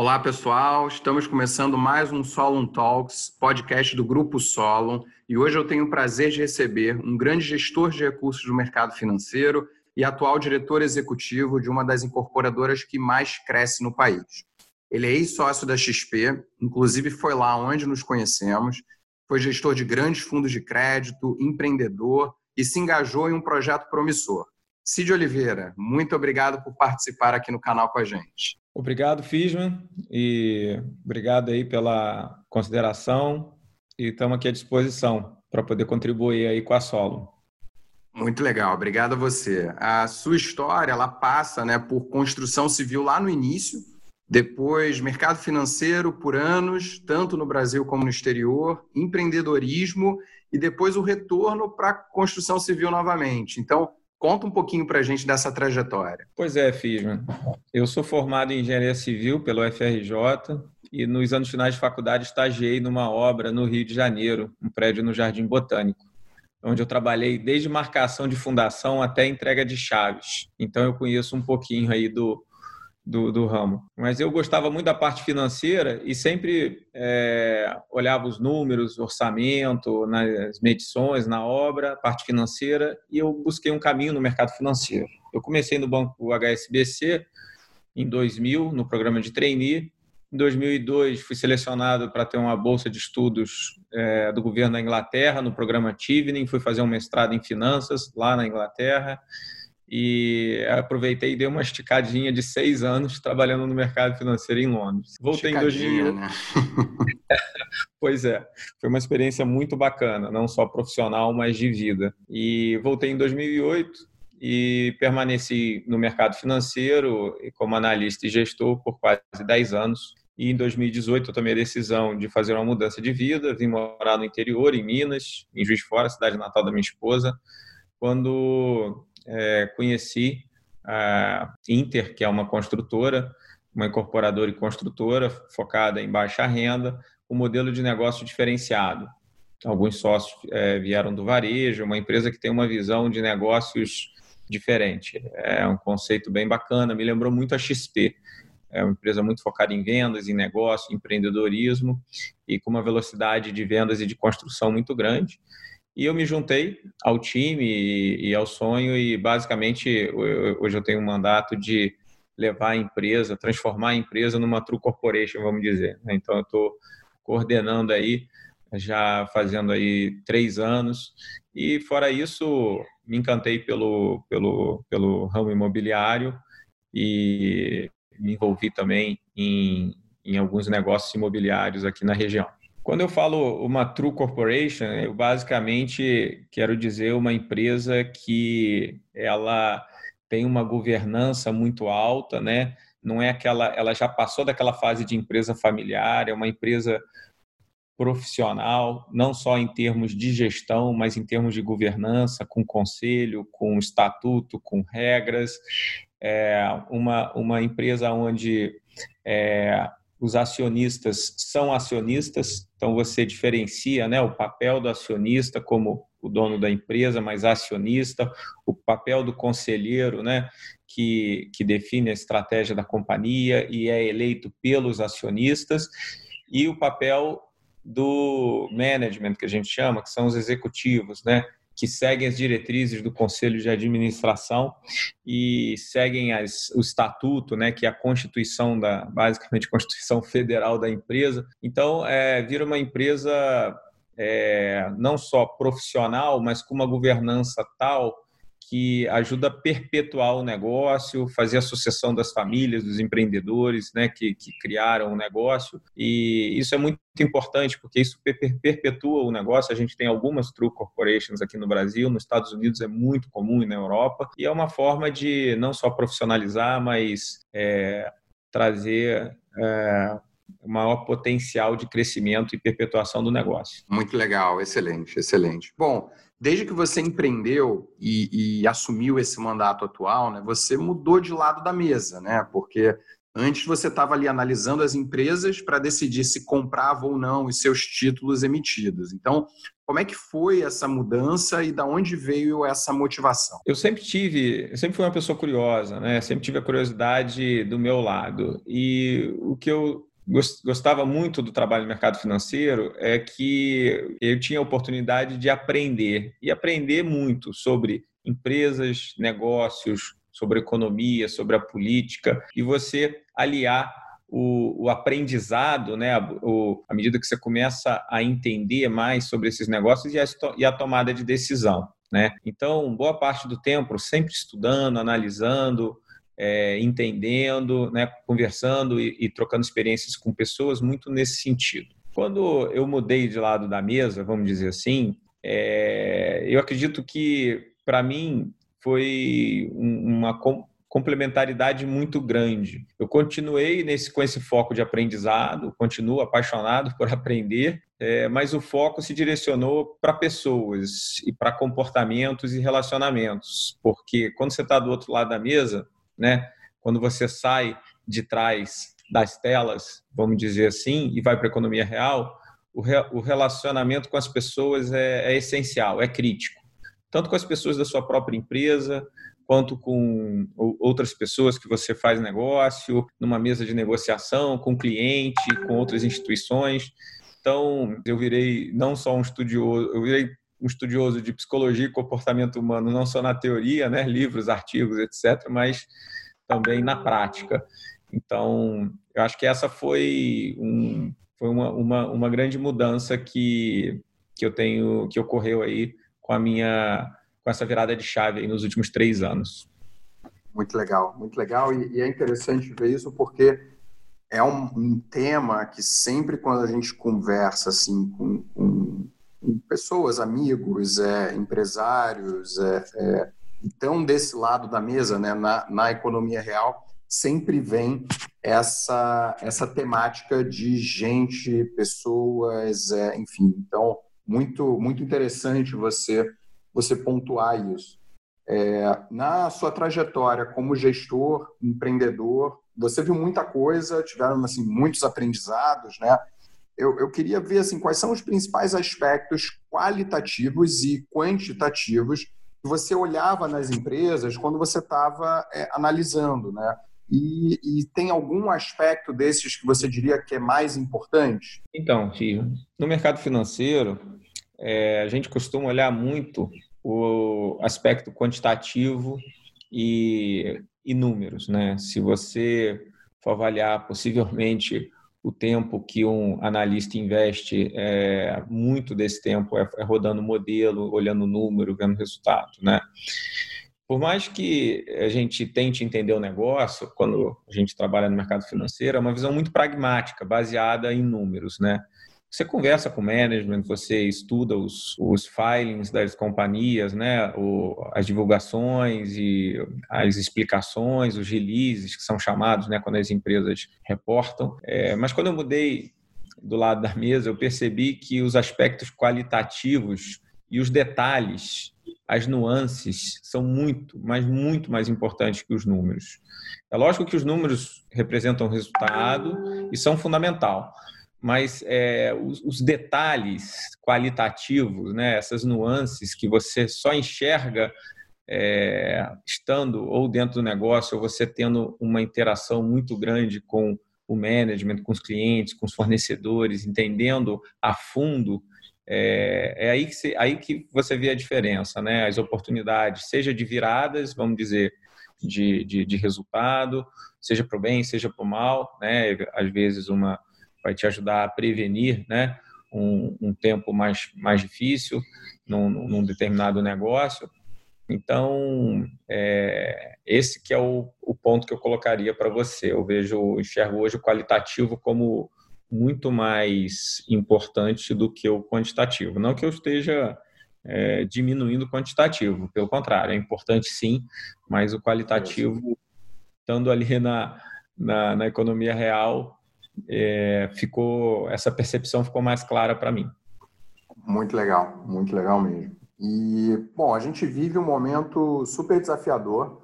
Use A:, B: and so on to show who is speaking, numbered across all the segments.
A: Olá, pessoal. Estamos começando mais um Solon Talks, podcast do Grupo Solon, e hoje eu tenho o prazer de receber um grande gestor de recursos do mercado financeiro e atual diretor executivo de uma das incorporadoras que mais cresce no país. Ele é ex-sócio da XP, inclusive foi lá onde nos conhecemos, foi gestor de grandes fundos de crédito, empreendedor e se engajou em um projeto promissor. Cid Oliveira, muito obrigado por participar aqui no canal com a gente.
B: Obrigado, Fisman, e obrigado aí pela consideração e estamos aqui à disposição para poder contribuir aí com a Solo.
A: Muito legal, obrigado a você. A sua história ela passa né, por construção civil lá no início, depois mercado financeiro por anos, tanto no Brasil como no exterior, empreendedorismo e depois o retorno para a construção civil novamente. Então, Conta um pouquinho para a gente dessa trajetória.
B: Pois é, Fisman. Eu sou formado em Engenharia Civil pelo FRJ e nos anos finais de faculdade estagiei numa obra no Rio de Janeiro, um prédio no Jardim Botânico, onde eu trabalhei desde marcação de fundação até entrega de chaves. Então eu conheço um pouquinho aí do, do, do, ramo. Mas eu gostava muito da parte financeira e sempre é, olhava os números, orçamento, nas medições, na obra, parte financeira, e eu busquei um caminho no mercado financeiro. Eu comecei no banco HSBC em 2000, no programa de trainee. Em 2002, fui selecionado para ter uma bolsa de estudos é, do governo da Inglaterra, no programa Tivening. Fui fazer um mestrado em finanças lá na Inglaterra e aproveitei e dei uma esticadinha de seis anos trabalhando no mercado financeiro em Londres.
A: Voltei em 2000. Né?
B: pois é, foi uma experiência muito bacana, não só profissional, mas de vida. E voltei em 2008 e permaneci no mercado financeiro como analista e gestor por quase 10 anos. E em 2018 eu tomei a decisão de fazer uma mudança de vida, vim morar no interior, em Minas, em Juiz de Fora, cidade natal da minha esposa, quando é, conheci a Inter, que é uma construtora, uma incorporadora e construtora focada em baixa renda, um modelo de negócio diferenciado. Alguns sócios é, vieram do varejo, uma empresa que tem uma visão de negócios diferente. É um conceito bem bacana, me lembrou muito a XP. É uma empresa muito focada em vendas, em negócio, empreendedorismo e com uma velocidade de vendas e de construção muito grande. E eu me juntei ao time e, ao sonho e basicamente hoje eu tenho um mandato de levar a empresa, transformar a empresa numa true corporation, vamos dizer. Né? Então eu estou coordenando aí já fazendo aí três anos e fora isso me encantei pelo pelo pelo ramo imobiliário e me envolvi também em, em alguns negócios imobiliários aqui na região. Quando eu falo uma true corporation, eu basicamente quero dizer uma empresa que ela tem uma governança muito alta, né? Não é aquela, ela já passou daquela fase de empresa familiar, é uma empresa profissional, não só em termos de gestão, mas em termos de governança, com conselho, com estatuto, com regras. É uma, uma empresa onde é, os acionistas são acionistas, então você diferencia né, o papel do acionista como o dono da empresa, mas acionista, o papel do conselheiro, né, que, que define a estratégia da companhia e é eleito pelos acionistas, e o papel do management, que a gente chama, que são os executivos, né, que seguem as diretrizes do Conselho de Administração e seguem as, o estatuto, né, que é a Constituição da, basicamente a Constituição Federal da empresa. Então, é, vira uma empresa é, não só profissional, mas com uma governança tal que ajuda a perpetuar o negócio, fazer a sucessão das famílias, dos empreendedores né, que, que criaram o negócio. E isso é muito importante, porque isso perpetua o negócio. A gente tem algumas true corporations aqui no Brasil, nos Estados Unidos é muito comum e na Europa. E é uma forma de não só profissionalizar, mas é, trazer é, maior potencial de crescimento e perpetuação do negócio.
A: Muito legal, excelente, excelente. Bom, desde que você empreendeu e, e, assumiu esse mandato atual, né, você mudou de lado da mesa, né? Porque Antes você estava ali analisando as empresas para decidir se comprava ou não os seus títulos emitidos. Então, como é que foi essa mudança e da onde veio essa motivação?
B: Eu sempre tive, eu sempre fui uma pessoa curiosa, né? Sempre tive a curiosidade do meu lado. E o que eu gostava muito do trabalho no mercado financeiro é que eu tinha a oportunidade de aprender e aprender muito sobre empresas, negócios, sobre economia, sobre a política, e você aliar o, o, aprendizado, né, o, à medida que você começa a entender mais sobre esses negócios e a, e a tomada de decisão. Né? Então, boa parte do tempo sempre estudando, analisando, é, entendendo, né, conversando e, e trocando experiências com pessoas muito nesse sentido. Quando eu mudei de lado da mesa, vamos dizer assim, é, eu acredito que para mim foi uma complementaridade muito grande. Eu continuei nesse, com esse foco de aprendizado, continuo apaixonado por aprender, é, mas o foco se direcionou para pessoas e para comportamentos e relacionamentos, porque quando você está do outro lado da mesa, né, quando você sai de trás das telas, vamos dizer assim, e vai para a economia real, o, re, o relacionamento com as pessoas é, é essencial, é crítico tanto com as pessoas da sua própria empresa, quanto com outras pessoas que você faz negócio, numa mesa de negociação, com cliente, com outras instituições. Então, eu virei não só um estudioso, eu virei um estudioso de psicologia e comportamento humano, não só na teoria, né, livros, artigos, etc., mas também na prática. Então, eu acho que essa foi, um, foi uma, uma, uma grande mudança que, que eu tenho, que ocorreu aí com a minha com essa virada de chave nos últimos três anos.
A: Muito legal, muito legal e, e é interessante ver isso porque é um, um, tema que sempre quando a gente conversa assim com, com, pessoas, amigos, é, empresários, é, é, então desse lado da mesa, né, na, na economia real, sempre vem essa essa temática de gente, pessoas, é, enfim. Então muito muito interessante você você pontuar isso. É, na sua trajetória como gestor, empreendedor, você viu muita coisa, tiveram assim muitos aprendizados, né? Eu, eu queria ver assim quais são os principais aspectos qualitativos e quantitativos que você olhava nas empresas quando você estava é, analisando, né? E, e, tem algum aspecto desses que você diria que é mais importante?
B: Então, Fio, no mercado financeiro, é, a gente costuma olhar muito o aspecto quantitativo e, e números, né? Se você for avaliar possivelmente o tempo que um analista investe, é, muito desse tempo é, é rodando modelo, olhando número, vendo resultado, né? Por mais que a gente tente entender o negócio, quando a gente trabalha no mercado financeiro, é uma visão muito pragmática, baseada em números, né? Você conversa com o management, você estuda os, os filings das companhias, né? O, as divulgações e as explicações, os releases que são chamados, né? Quando as empresas reportam. É, mas quando eu mudei do lado da mesa, eu percebi que os aspectos qualitativos e os detalhes, as nuances, são muito, mas muito mais importantes que os números. É lógico que os números representam resultado e são fundamental mas é, os, os, detalhes qualitativos, né, essas nuances que você só enxerga é, estando ou dentro do negócio, ou você tendo uma interação muito grande com o management, com os clientes, com os fornecedores, entendendo a fundo, é, é aí, que você, aí que você vê a diferença, né? As oportunidades, seja de viradas, vamos dizer, de, de, de resultado, seja para o bem, seja para o mal, né? Às vezes uma vai te ajudar a prevenir né, um, um tempo mais, mais difícil num, num determinado negócio. Então, é, esse que é o, o, ponto que eu colocaria para você. Eu vejo, enxergo hoje o qualitativo como muito mais importante do que o quantitativo. Não que eu esteja é, diminuindo o quantitativo, pelo contrário, é importante sim, mas o qualitativo, estando ali na, na, na economia real, é, ficou essa percepção ficou mais clara para mim.
A: Muito legal, muito legal mesmo. E bom, a gente vive um momento super desafiador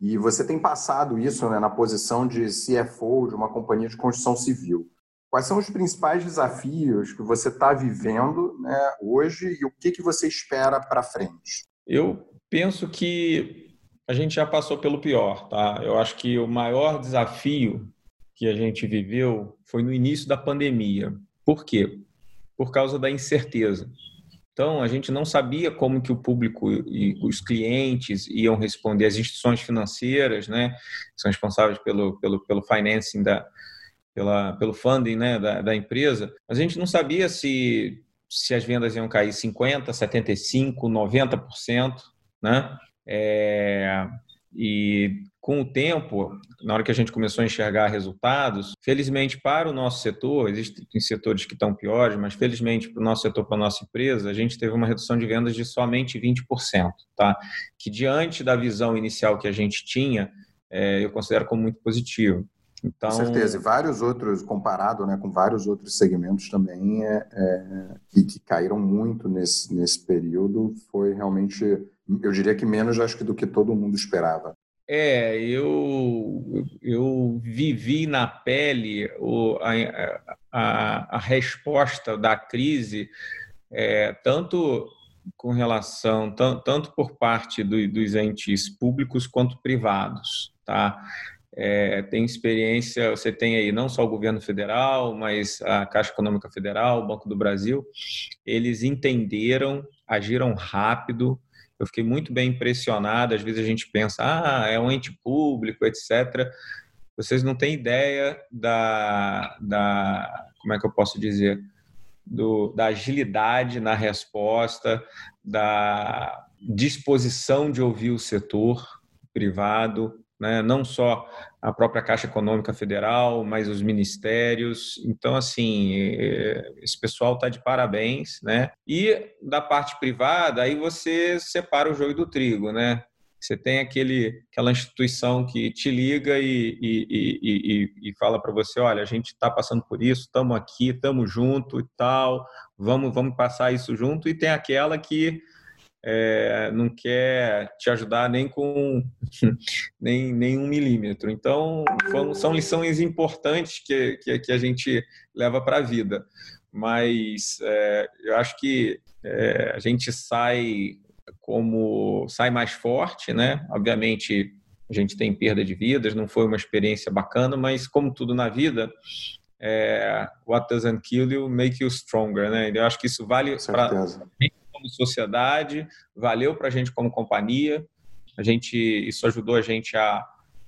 A: E você tem passado isso né, na posição de CFO de uma companhia de construção civil. Quais são os principais desafios que você está vivendo né, hoje e o que, que você espera para frente?
B: Eu penso que a gente já passou pelo pior, tá? Eu acho que o maior desafio que a gente viveu foi no início da pandemia. Por quê? Por causa da incerteza. Então, a gente não sabia como que o público e os clientes iam responder, as instituições financeiras, né, que são responsáveis pelo, pelo, pelo financing, da, pela, pelo funding né, da, da empresa, a gente não sabia se, se as vendas iam cair 50%, 75%, 90%, né? É, e com o tempo, na hora que a gente começou a enxergar resultados, felizmente para o nosso setor, existem setores que estão piores, mas felizmente para o nosso setor, para a nossa empresa, a gente teve uma redução de vendas de somente 20%, tá? Que diante da visão inicial que a gente tinha, é, eu considero como muito positivo.
A: Então... Com certeza, e vários outros, comparado né, com vários outros segmentos também, é, é, que, que caíram muito nesse, nesse período, foi realmente, eu diria que menos acho que do que todo mundo esperava.
B: É, eu, eu vivi na pele o, a, a, a resposta da crise, é, tanto com relação, tanto por parte do, dos entes públicos quanto privados, tá? É, tem experiência, você tem aí não só o governo federal, mas a Caixa Econômica Federal, o Banco do Brasil, eles entenderam, agiram rápido. Eu fiquei muito bem impressionado. Às vezes a gente pensa, ah, é um ente público, etc. Vocês não têm ideia da, da como é que eu posso dizer, do, da agilidade na resposta, da disposição de ouvir o setor privado, né? não só a própria Caixa Econômica Federal, mas os ministérios. Então, assim, é, esse pessoal está de parabéns. Né? E da parte privada, aí você separa o joio do trigo. Né? Você tem aquele, aquela instituição que te liga e, e, e, e fala para você: olha, a gente está passando por isso, estamos aqui, estamos junto e tal, vamos, vamos passar isso junto. E tem aquela que é, não quer te ajudar nem com nem, nem um milímetro. Então, são lições importantes que, que, que a gente leva para a vida. Mas é, eu acho que é, a gente sai como sai mais forte, né? Obviamente a gente tem perda de vidas, não foi uma experiência bacana, mas como tudo na vida, é, what doesn't kill you make you stronger, né? Eu acho que isso vale para como sociedade, valeu para a gente como companhia. A gente, isso ajudou a gente a,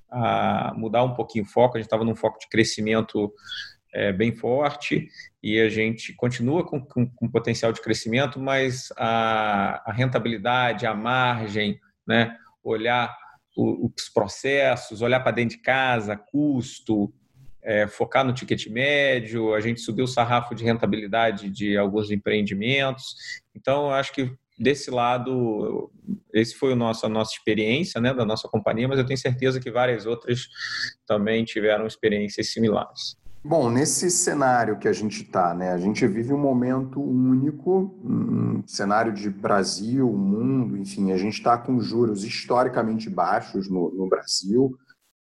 B: a mudar um pouquinho o foco. A gente estava num foco de crescimento é, bem forte e a gente continua com, com, com potencial de crescimento, mas a, a, rentabilidade, a margem, né, olhar os processos, olhar para dentro de casa, custo, é, focar no ticket médio, a gente subiu o sarrafo de rentabilidade de alguns empreendimentos. Então, acho que desse lado, esse foi o nosso, a nossa experiência né, da nossa companhia, mas eu tenho certeza que várias outras também tiveram experiências similares.
A: Bom, nesse cenário que a gente está, né, a gente vive um momento único, um cenário de Brasil, mundo, enfim, a gente está com juros historicamente baixos no, no Brasil,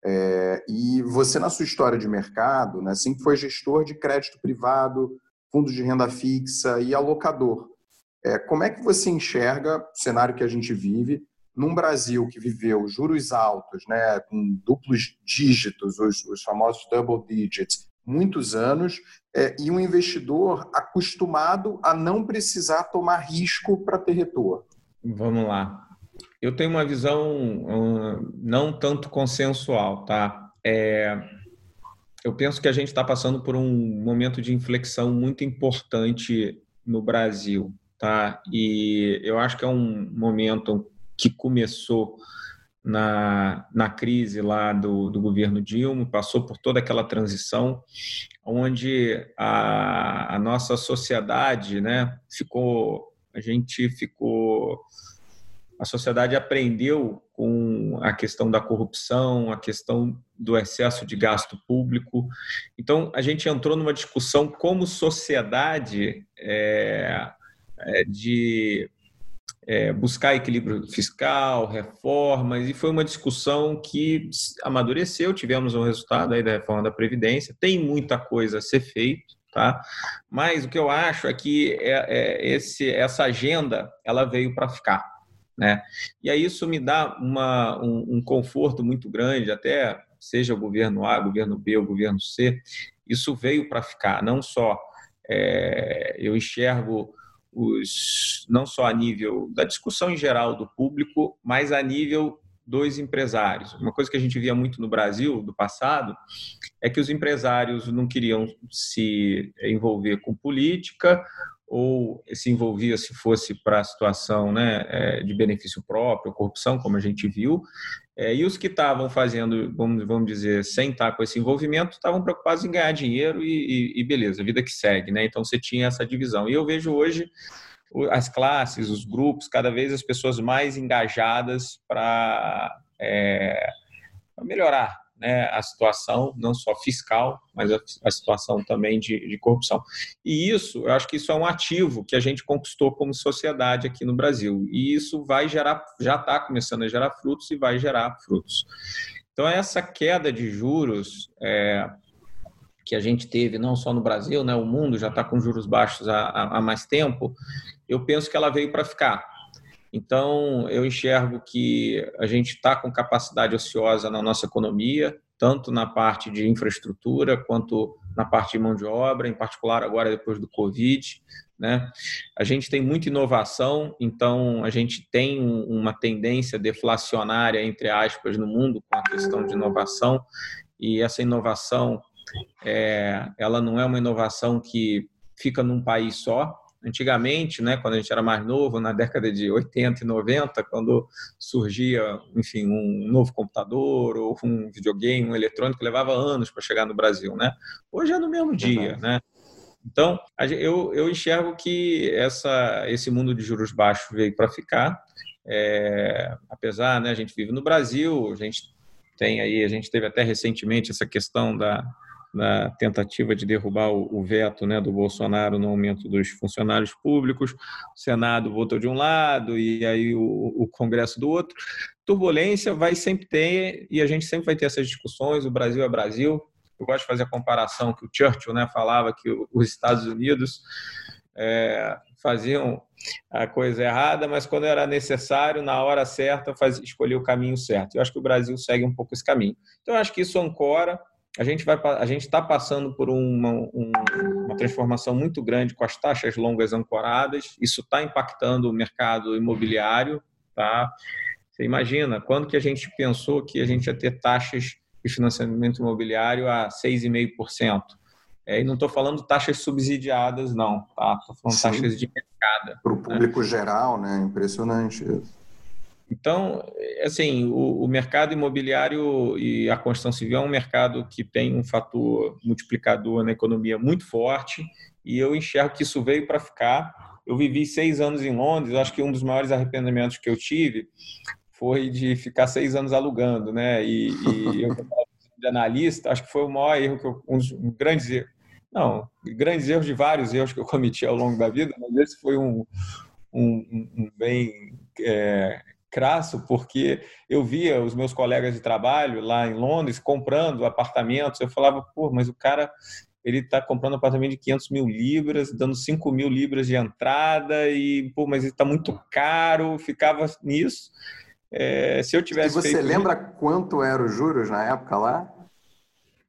A: é, e você, na sua história de mercado, né, sempre foi gestor de crédito privado, fundos de renda fixa e alocador. É, como é que você enxerga o cenário que a gente vive num Brasil que viveu juros altos, né, com duplos dígitos, os, os famosos double digits, muitos anos, é, e um investidor acostumado a não precisar tomar risco para ter retorno?
B: Vamos lá. Eu tenho uma visão não tanto consensual, tá? É, eu penso que a gente está passando por um momento de inflexão muito importante no Brasil, tá? E eu acho que é um momento que começou na, na crise lá do, do governo Dilma, passou por toda aquela transição, onde a, a nossa sociedade, né, ficou, a gente ficou a sociedade aprendeu com a questão da corrupção, a questão do excesso de gasto público. Então, a gente entrou numa discussão como sociedade é, é, de é, buscar equilíbrio fiscal, reformas, e foi uma discussão que amadureceu, tivemos um resultado aí da reforma da Previdência, tem muita coisa a ser feito, tá? Mas o que eu acho é que é, é esse, essa agenda ela veio para ficar, né? E aí isso me dá uma, um, um conforto muito grande, até seja o governo A, o governo B, o governo C, isso veio para ficar. Não só é, eu enxergo os não só a nível da discussão em geral do público, mas a nível dos empresários. Uma coisa que a gente via muito no Brasil do passado é que os empresários não queriam se envolver com política ou se envolvia se fosse para a situação né, é, de benefício próprio, corrupção, como a gente viu, é, e os que estavam fazendo, vamos, vamos dizer, sem estar com esse envolvimento, estavam preocupados em ganhar dinheiro e, e, e beleza, vida que segue, né? Então você tinha essa divisão. E eu vejo hoje as classes, os grupos, cada vez as pessoas mais engajadas para é, melhorar né, a situação, não só fiscal, mas a, a situação também de, de, corrupção. E isso, eu acho que isso é um ativo que a gente conquistou como sociedade aqui no Brasil. E isso vai gerar, já está começando a gerar frutos e vai gerar frutos. Então, essa queda de juros é, que a gente teve, não só no Brasil, né, o mundo já está com juros baixos há, há mais tempo, eu penso que ela veio para ficar. Então, eu enxergo que a gente está com capacidade ociosa na nossa economia, tanto na parte de infraestrutura quanto na parte de mão de obra, em particular agora depois do Covid. Né? A gente tem muita inovação, então a gente tem uma tendência deflacionária, entre aspas, no mundo com a questão de inovação, e essa inovação é, ela não é uma inovação que fica num país só, Antigamente, né, quando a gente era mais novo, na década de 80 e 90, quando surgia, enfim, um novo computador ou um videogame, um eletrônico, levava anos para chegar no Brasil, né? Hoje é no mesmo dia, né? Então, eu, eu enxergo que essa, esse mundo de juros baixos veio para ficar. É, apesar, né, a gente vive no Brasil, a gente tem aí, a gente teve até recentemente essa questão da, na tentativa de derrubar o, veto né, do Bolsonaro no aumento dos funcionários públicos. O Senado votou de um lado e aí o, o Congresso do outro. Turbulência vai sempre ter e a gente sempre vai ter essas discussões. O Brasil é Brasil. Eu gosto de fazer a comparação que o Churchill né, falava que os Estados Unidos é, faziam a coisa errada, mas quando era necessário, na hora certa, faz, escolher o caminho certo. Eu acho que o Brasil segue um pouco esse caminho. Então, eu acho que isso ancora a gente vai a gente está passando por uma, um, uma transformação muito grande com as taxas longas ancoradas. Isso está impactando o mercado imobiliário, tá? Você imagina quando que a gente pensou que a gente ia ter taxas de financiamento imobiliário a 6,5%? É, e não estou falando taxas subsidiadas, não, tá? Estou falando Sim. taxas de mercado.
A: Para o né? público né? geral, né? Impressionante isso.
B: Então, assim, o, o, mercado imobiliário e a construção civil é um mercado que tem um fator multiplicador na economia muito forte e eu enxergo que isso veio para ficar. Eu vivi seis anos em Londres, acho que um dos maiores arrependimentos que eu tive foi de ficar seis anos alugando, né? E, e eu de analista, acho que foi o maior erro que eu, um dos grandes erros, não, grandes erros de vários erros que eu cometi ao longo da vida, mas esse foi um, um, um bem é, crasso, porque eu via os meus colegas de trabalho lá em Londres comprando apartamentos. Eu falava, pô, mas o cara ele está comprando um apartamento de 500 mil libras, dando 5 mil libras de entrada e, pô, mas ele está muito caro. Ficava nisso. É, se eu tivesse.
A: E você feito... lembra quanto eram os juros na época lá?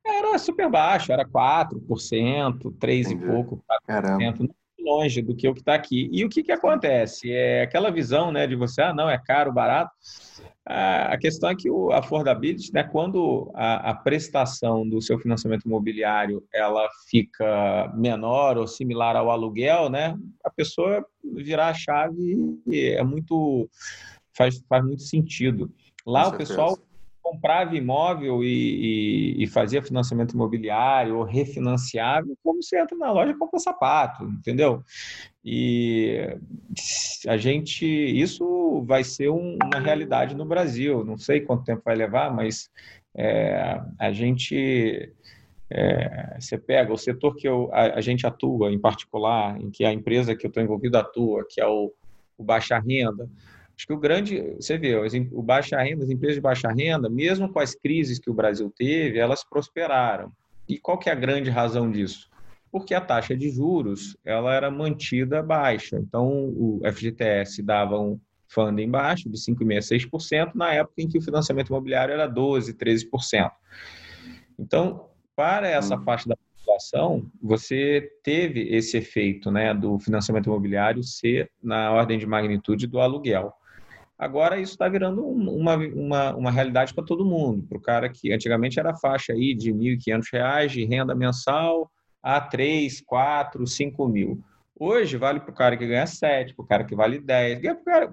B: Era super baixo, era 4%, 3 Entendi. e pouco, 4%. Caramba longe do que o que está aqui. E o que, que acontece? É aquela visão né, de você, ah, não, é caro, barato. A questão é que o affordability, né, quando a, a, prestação do seu financiamento imobiliário ela fica menor ou similar ao aluguel, né, a pessoa virar a chave é muito faz, faz muito sentido. Lá o pessoal comprava imóvel e, e, e, fazia financiamento imobiliário ou refinanciava, como você entra na loja e compra sapato, entendeu? E a gente, isso vai ser um, uma realidade no Brasil. Não sei quanto tempo vai levar, mas é, a gente é, você pega o setor que eu, a, a, gente atua, em particular, em que a empresa que eu estou envolvido atua, que é o, o baixa renda. Acho que o grande, você vê, o baixa renda, as empresas de baixa renda, mesmo com as crises que o Brasil teve, elas prosperaram. E qual que é a grande razão disso? Porque a taxa de juros ela era mantida baixa. Então, o FGTS dava um funding baixo, de 5,5%, 6%, na época em que o financiamento imobiliário era 12%, 13%. Então, para essa hum. faixa da população, você teve esse efeito né, do financiamento imobiliário ser na ordem de magnitude do aluguel. Agora isso está virando uma, uma, uma realidade para todo mundo. Para o cara que antigamente era faixa aí de R$ 1.500 de renda mensal a 3, 4, 5 mil. Hoje vale para o cara que ganha 7, para o cara que vale 10,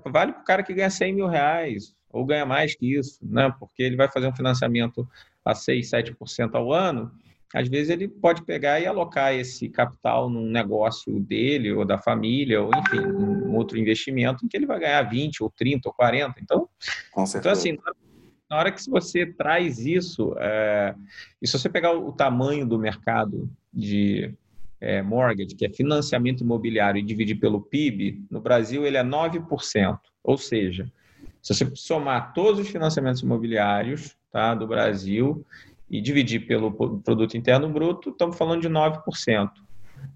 B: vale para o cara que ganha 100 mil reais, ou ganha mais que isso, né? porque ele vai fazer um financiamento a 6, 7% ao ano, às vezes ele pode pegar e alocar esse capital num negócio dele ou da família, ou enfim, um outro investimento em que ele vai ganhar 20 ou 30 ou 40. Então, então assim, na hora que você traz isso, é, e se você pegar o tamanho do mercado de é, mortgage, que é financiamento imobiliário, e dividir pelo PIB, no Brasil ele é 9%. Ou seja, se você somar todos os financiamentos imobiliários tá, do Brasil, e dividir pelo produto interno bruto, estamos falando de 9%.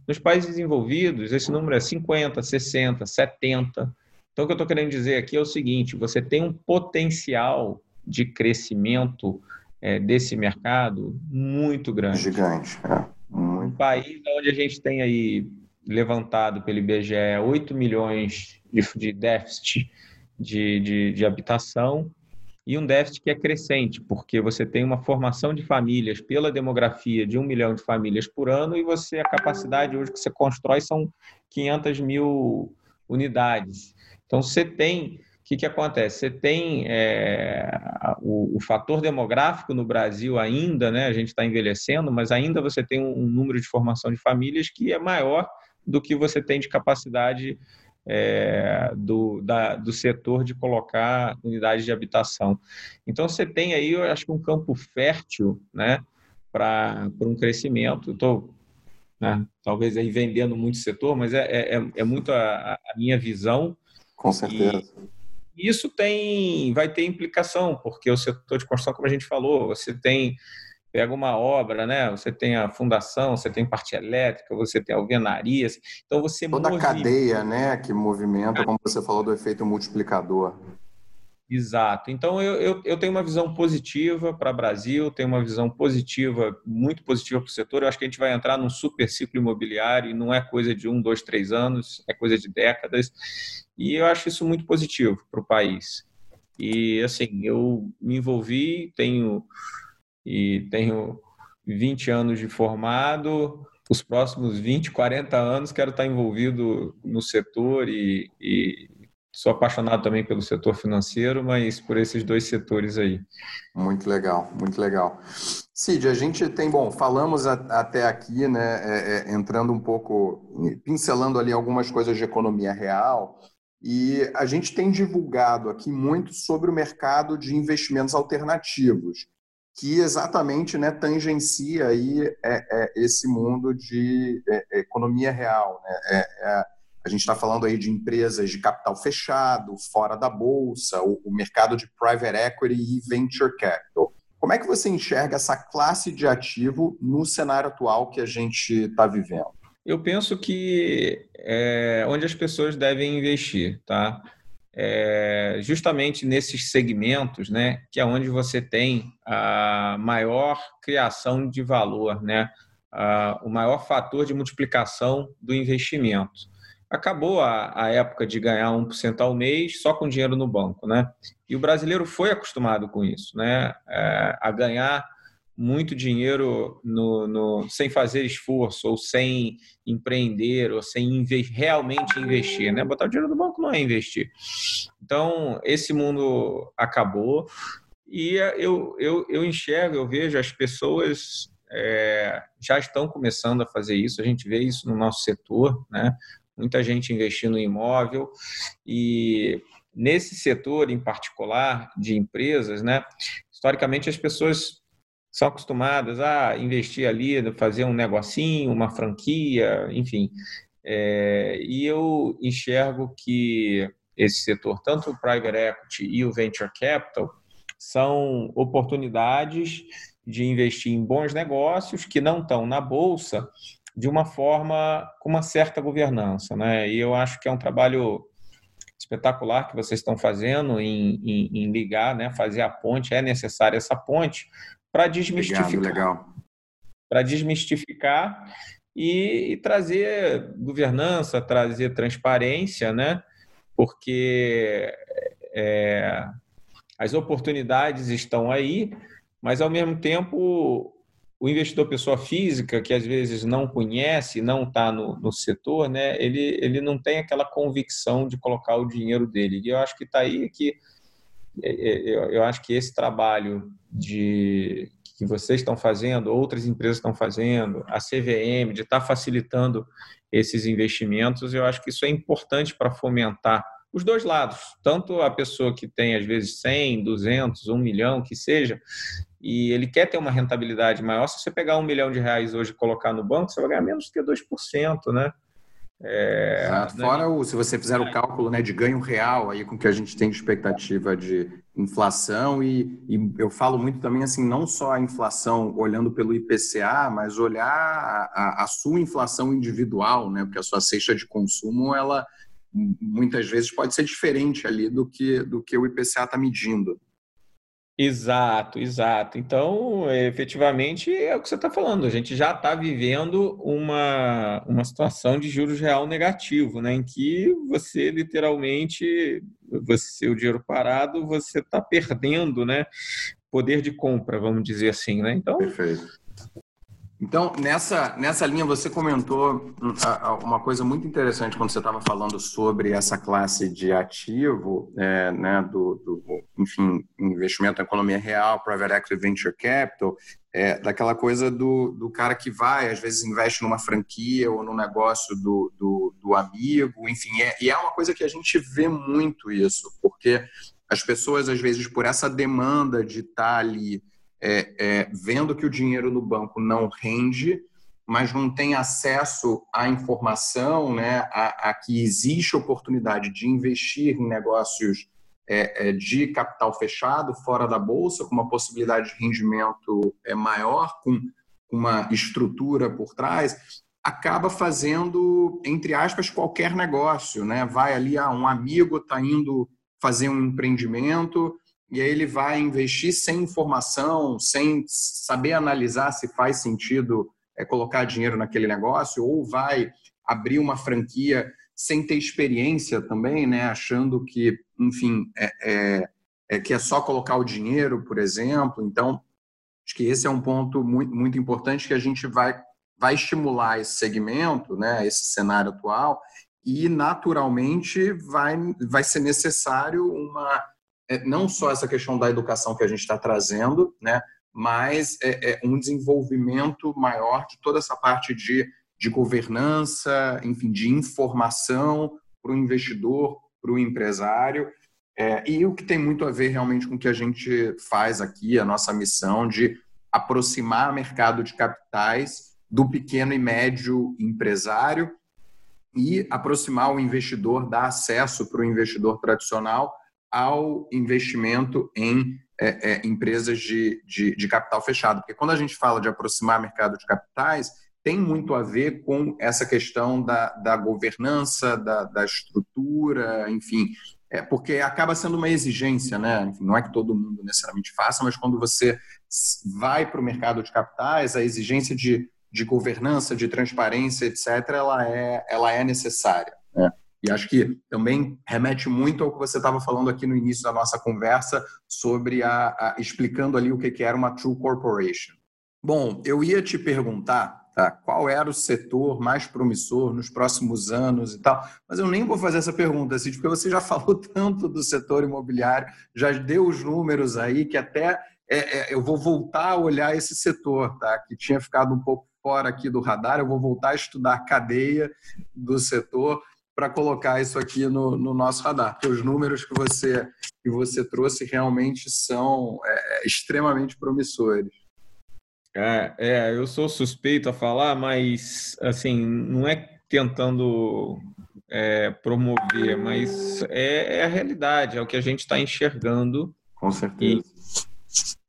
B: Nos países desenvolvidos, esse número é 50, 60, 70. Então, o que eu estou querendo dizer aqui é o seguinte: você tem um potencial de crescimento é, desse mercado muito grande.
A: Gigante. É. Muito.
B: Um país onde a gente tem aí levantado pelo IBGE 8 milhões de, de déficit de, de, de habitação e um déficit que é crescente, porque você tem uma formação de famílias pela demografia de um milhão de famílias por ano e você a capacidade hoje que você constrói são 500 mil unidades. Então você tem o que, que acontece? Você tem é, o, o, fator demográfico no Brasil ainda, né? A gente está envelhecendo, mas ainda você tem um, um número de formação de famílias que é maior do que você tem de capacidade é, do, da, do setor de colocar unidades de habitação. Então, você tem aí, eu acho que um campo fértil né, para um crescimento. Estou né, talvez aí vendendo muito setor, mas é, é, é, é muito a, a, minha visão.
A: Com certeza.
B: E isso tem, vai ter implicação, porque o setor de construção, como a gente falou, você tem pega uma obra, né? Você tem a fundação, você tem parte elétrica, você tem alvenarias. Então você
A: toda a cadeia, né, que movimenta, como você falou do efeito multiplicador.
B: Exato. Então eu, eu, eu tenho uma visão positiva para o Brasil, tenho uma visão positiva, muito positiva para o setor. Eu acho que a gente vai entrar num super ciclo imobiliário e não é coisa de um, dois, três anos, é coisa de décadas. E eu acho isso muito positivo para o país. E assim, eu me envolvi, tenho e tenho 20 anos de formado, os próximos 20, 40 anos quero estar envolvido no setor e, e sou apaixonado também pelo setor financeiro, mas por esses dois setores aí.
A: Muito legal, muito legal. Cid, a gente tem, bom, falamos a, até aqui, né, é, é, entrando um pouco, pincelando ali algumas coisas de economia real, e a gente tem divulgado aqui muito sobre o mercado de investimentos alternativos que exatamente né, tangencia aí é, é, esse mundo de é, é economia real. Né? É, é, a gente está falando aí de empresas de capital fechado, fora da bolsa, o, o, mercado de private equity e venture capital. Como é que você enxerga essa classe de ativo no cenário atual que a gente está vivendo?
B: Eu penso que é onde as pessoas devem investir, tá? É, justamente nesses segmentos, né, que é onde você tem a maior criação de valor, né, a, o maior fator de multiplicação do investimento. Acabou a, a época de ganhar 1% ao mês só com dinheiro no banco, né? E o brasileiro foi acostumado com isso, né? É, a ganhar muito dinheiro no, no, sem fazer esforço, ou sem empreender, ou sem inve realmente investir. Né? Botar o dinheiro no banco não é investir. Então, esse mundo acabou e eu, eu, eu enxergo, eu vejo as pessoas é, já estão começando a fazer isso, a gente vê isso no nosso setor, né? muita gente investindo em imóvel e nesse setor em particular de empresas, né? historicamente as pessoas são acostumadas a investir ali, fazer um negocinho, uma franquia, enfim. É, e eu enxergo que esse setor, tanto o private equity e o venture capital, são oportunidades de investir em bons negócios que não estão na bolsa de uma forma com uma certa governança, né? E eu acho que é um trabalho espetacular que vocês estão fazendo em, em, em ligar, né? Fazer a ponte é necessária essa ponte para desmistificar, para desmistificar e, e, trazer governança, trazer transparência, né? Porque é, as oportunidades estão aí, mas ao mesmo tempo o investidor pessoa física que às vezes não conhece, não está no, no, setor, né, ele, ele não tem aquela convicção de colocar o dinheiro dele. E eu acho que está aí que eu, eu acho que esse trabalho de que vocês estão fazendo, outras empresas estão fazendo, a CVM, de estar tá facilitando esses investimentos, eu acho que isso é importante para fomentar os dois lados, tanto a pessoa que tem às vezes 100, 200, 1 milhão, que seja, e ele quer ter uma rentabilidade maior. Se você pegar um milhão de reais hoje e colocar no banco, você vai ganhar menos que 2%, né?
A: É, Exato. Fora o, se você fizer o cálculo né, de ganho real aí com que a gente tem de expectativa de inflação e, e, eu falo muito também assim não só a inflação olhando pelo IPCA, mas olhar a, a, a sua inflação individual, né? Porque a sua cesta de consumo ela muitas vezes pode ser diferente ali do que, do que o IPCA está medindo.
B: Exato, exato. Então, efetivamente, é o que você está falando. A gente já está vivendo uma, uma situação de juros real negativo, né? Em que você literalmente, você o dinheiro parado, você está perdendo, né? Poder de compra, vamos dizer assim, né?
A: Então, Perfeito. Então, nessa, nessa linha, você comentou hum, uma coisa muito interessante quando você estava falando sobre essa classe de ativo, é, né, do, do, enfim, investimento na economia real, private equity, venture capital, é, daquela coisa do, do cara que vai, às vezes investe numa franquia ou no negócio do, do, do amigo, enfim, é, e é uma coisa que a gente vê muito isso, porque as pessoas, às vezes, por essa demanda de estar tá ali é, é, vendo que o dinheiro no banco não rende, mas não tem acesso à informação, né, a, a que existe oportunidade de investir em negócios é, é, de capital fechado, fora da bolsa, com uma possibilidade de rendimento é, maior, com uma estrutura por trás, acaba fazendo, entre aspas, qualquer negócio. Né? Vai ali, ah, um amigo está indo fazer um empreendimento, e aí ele vai investir sem informação, sem saber analisar se faz sentido é, colocar dinheiro naquele negócio, ou vai abrir uma franquia sem ter experiência também, né? achando que, enfim, é, é, é que é só colocar o dinheiro, por exemplo. Então, acho que esse é um ponto muito, muito importante que a gente vai, vai estimular esse segmento, né? esse cenário atual, e naturalmente vai, vai ser necessário uma não só essa questão da educação que a gente está trazendo, né, mas é, é, um desenvolvimento maior de toda essa parte de, de governança, enfim, de informação para o investidor, para o empresário. É, e o que tem muito a ver realmente com o que a gente faz aqui, a nossa missão de aproximar o mercado de capitais do pequeno e médio empresário e aproximar o investidor, dar acesso para o investidor tradicional ao investimento em é, é, empresas de, de, de, capital fechado. Porque quando a gente fala de aproximar mercado de capitais, tem muito a ver com essa questão da, da governança, da, da estrutura, enfim, é, porque acaba sendo uma exigência, né? Enfim, não é que todo mundo necessariamente faça, mas quando você vai para o mercado de capitais, a exigência de, de governança, de transparência, etc., ela é, ela é necessária. Né? E acho que também remete muito ao que você estava falando aqui no início da nossa conversa sobre a, a, explicando ali o que, era uma true corporation. Bom, eu ia te perguntar tá, qual era o setor mais promissor nos próximos anos e tal, mas eu nem vou fazer essa pergunta, assim, porque você já falou tanto do setor imobiliário, já deu os números aí que até é, é, eu vou voltar a olhar esse setor, tá, que tinha ficado um pouco fora aqui do radar, eu vou voltar a estudar a cadeia do setor para colocar isso aqui no, no, nosso radar, porque os números que você, que você trouxe realmente são é, extremamente promissores.
B: É, é, eu sou suspeito a falar, mas assim, não é tentando é, promover, mas é, é, a realidade, é o que a gente está enxergando.
A: Com certeza.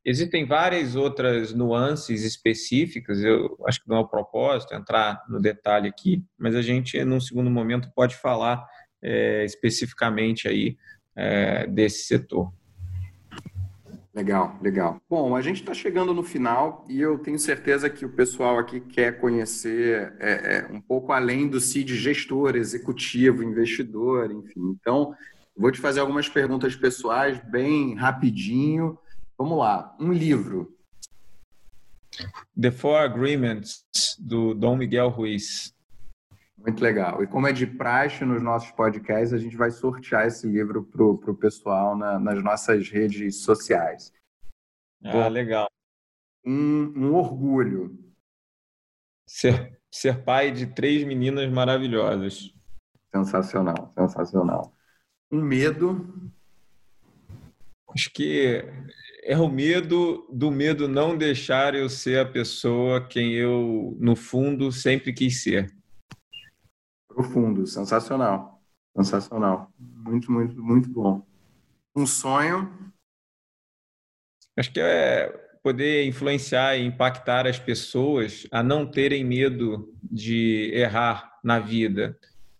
B: Existem várias outras nuances específicas, eu acho que não é o propósito entrar no detalhe aqui, mas a gente, num segundo momento, pode falar é, especificamente aí é, desse setor.
A: Legal, legal. Bom, a gente está chegando no final e eu tenho certeza que o pessoal aqui quer conhecer é, é, um pouco além do CID gestor, executivo, investidor, enfim. Então, vou te fazer algumas perguntas pessoais bem rapidinho. Vamos lá. Um livro.
B: The Four Agreements, do Dom Miguel Ruiz.
A: Muito legal. E como é de praxe nos nossos podcasts, a gente vai sortear esse livro para o pessoal na, nas nossas redes sociais.
B: Ah, Bom, legal.
A: Um, um orgulho.
B: Ser, ser pai de três meninas maravilhosas.
A: Sensacional, sensacional. Um medo.
B: Acho que é o medo do medo não deixar eu ser a pessoa quem eu, no fundo, sempre quis ser.
A: Profundo, sensacional. Sensacional. Muito, muito, muito bom. Um sonho?
B: Acho que é poder influenciar e impactar as pessoas a não terem medo de errar na vida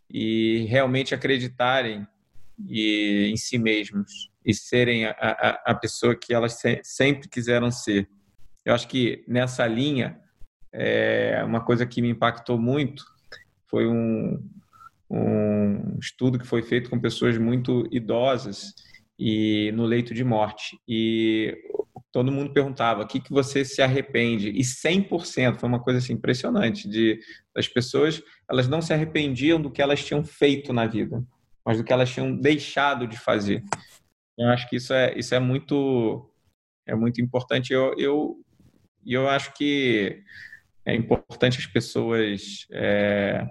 B: e realmente acreditarem e, em si mesmos e serem a, a, a pessoa que elas se, sempre quiseram ser. Eu acho que nessa linha, é uma coisa que me impactou muito foi um, um estudo que foi feito com pessoas muito idosas e no leito de morte. E todo mundo perguntava o que, que você se arrepende e 100% foi uma coisa assim impressionante de as pessoas elas não se arrependiam do que elas tinham feito na vida mas do que elas tinham deixado de fazer eu acho que isso é isso é muito é muito importante eu eu eu acho que é importante as pessoas é,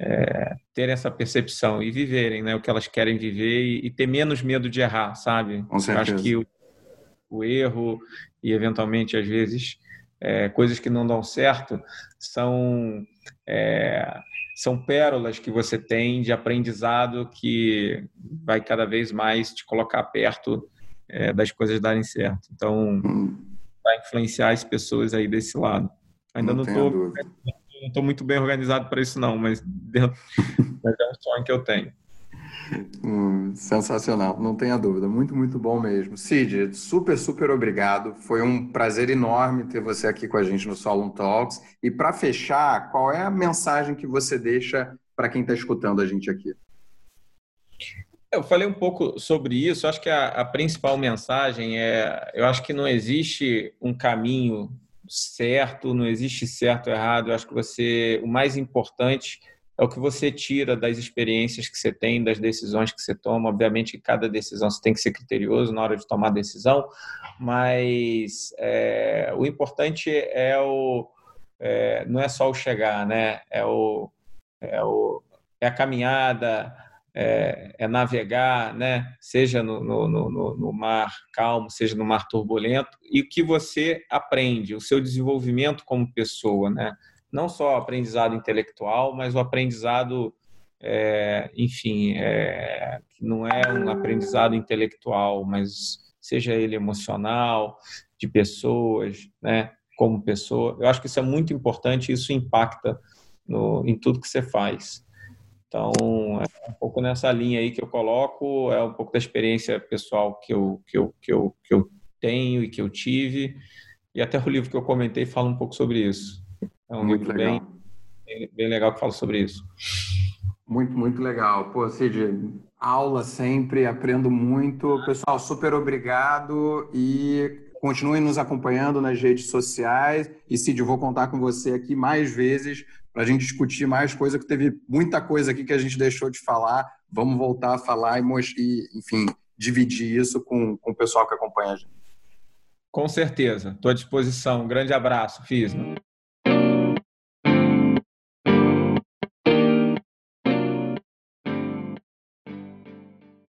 B: é, terem essa percepção e viverem né, o que elas querem viver e, e ter menos medo de errar, sabe?
A: Com certeza.
B: Acho que o, o erro e, eventualmente, às vezes, é, coisas que não dão certo são, é, são pérolas que você tem de aprendizado que vai cada vez mais te colocar perto é, das coisas darem certo. Então, hum. vai influenciar as pessoas aí desse lado. Ainda não estou não estou muito bem organizado para isso não, mas, dentro, mas é um sonho que eu tenho.
A: Hum, sensacional, não tenha dúvida. Muito, muito bom mesmo. Cid, super, super obrigado. Foi um prazer enorme ter você aqui com a gente no Solon Talks. E para fechar, qual é a mensagem que você deixa para quem está escutando a gente aqui?
B: Eu falei um pouco sobre isso. Acho que a, a principal mensagem é: eu acho que não existe um caminho certo, não existe certo ou errado. Eu acho que você, o mais importante é o que você tira das experiências que você tem, das decisões que você toma. Obviamente, cada decisão você tem que ser criterioso na hora de tomar a decisão, mas é, o importante é o é, não é só o chegar, né? É o é, o, é a caminhada, é, é, navegar, né? seja no, no, no, no, mar calmo, seja no mar turbulento, e o que você aprende, o seu desenvolvimento como pessoa, né? Não só o aprendizado intelectual, mas o aprendizado, é, enfim, é, que não é um aprendizado intelectual, mas seja ele emocional, de pessoas, né? como pessoa. Eu acho que isso é muito importante, isso impacta no, em tudo que você faz. Então, é um pouco nessa linha aí que eu coloco, é um pouco da experiência pessoal que eu, que eu, que eu, que eu tenho e que eu tive, e até o livro que eu comentei fala um pouco sobre isso. É um muito livro legal. Bem, bem legal que fala sobre isso.
A: Muito, muito legal. Pô, Cid, aula sempre, aprendo muito. Pessoal, super obrigado e continuem nos acompanhando nas redes sociais. E Cid, eu vou contar com você aqui mais vezes para a gente discutir mais coisa, que teve muita coisa aqui que a gente deixou de falar. Vamos voltar a falar e, e enfim, dividir isso com, com o pessoal que acompanha a gente.
B: Com certeza, estou à disposição. Um grande abraço, Fisma.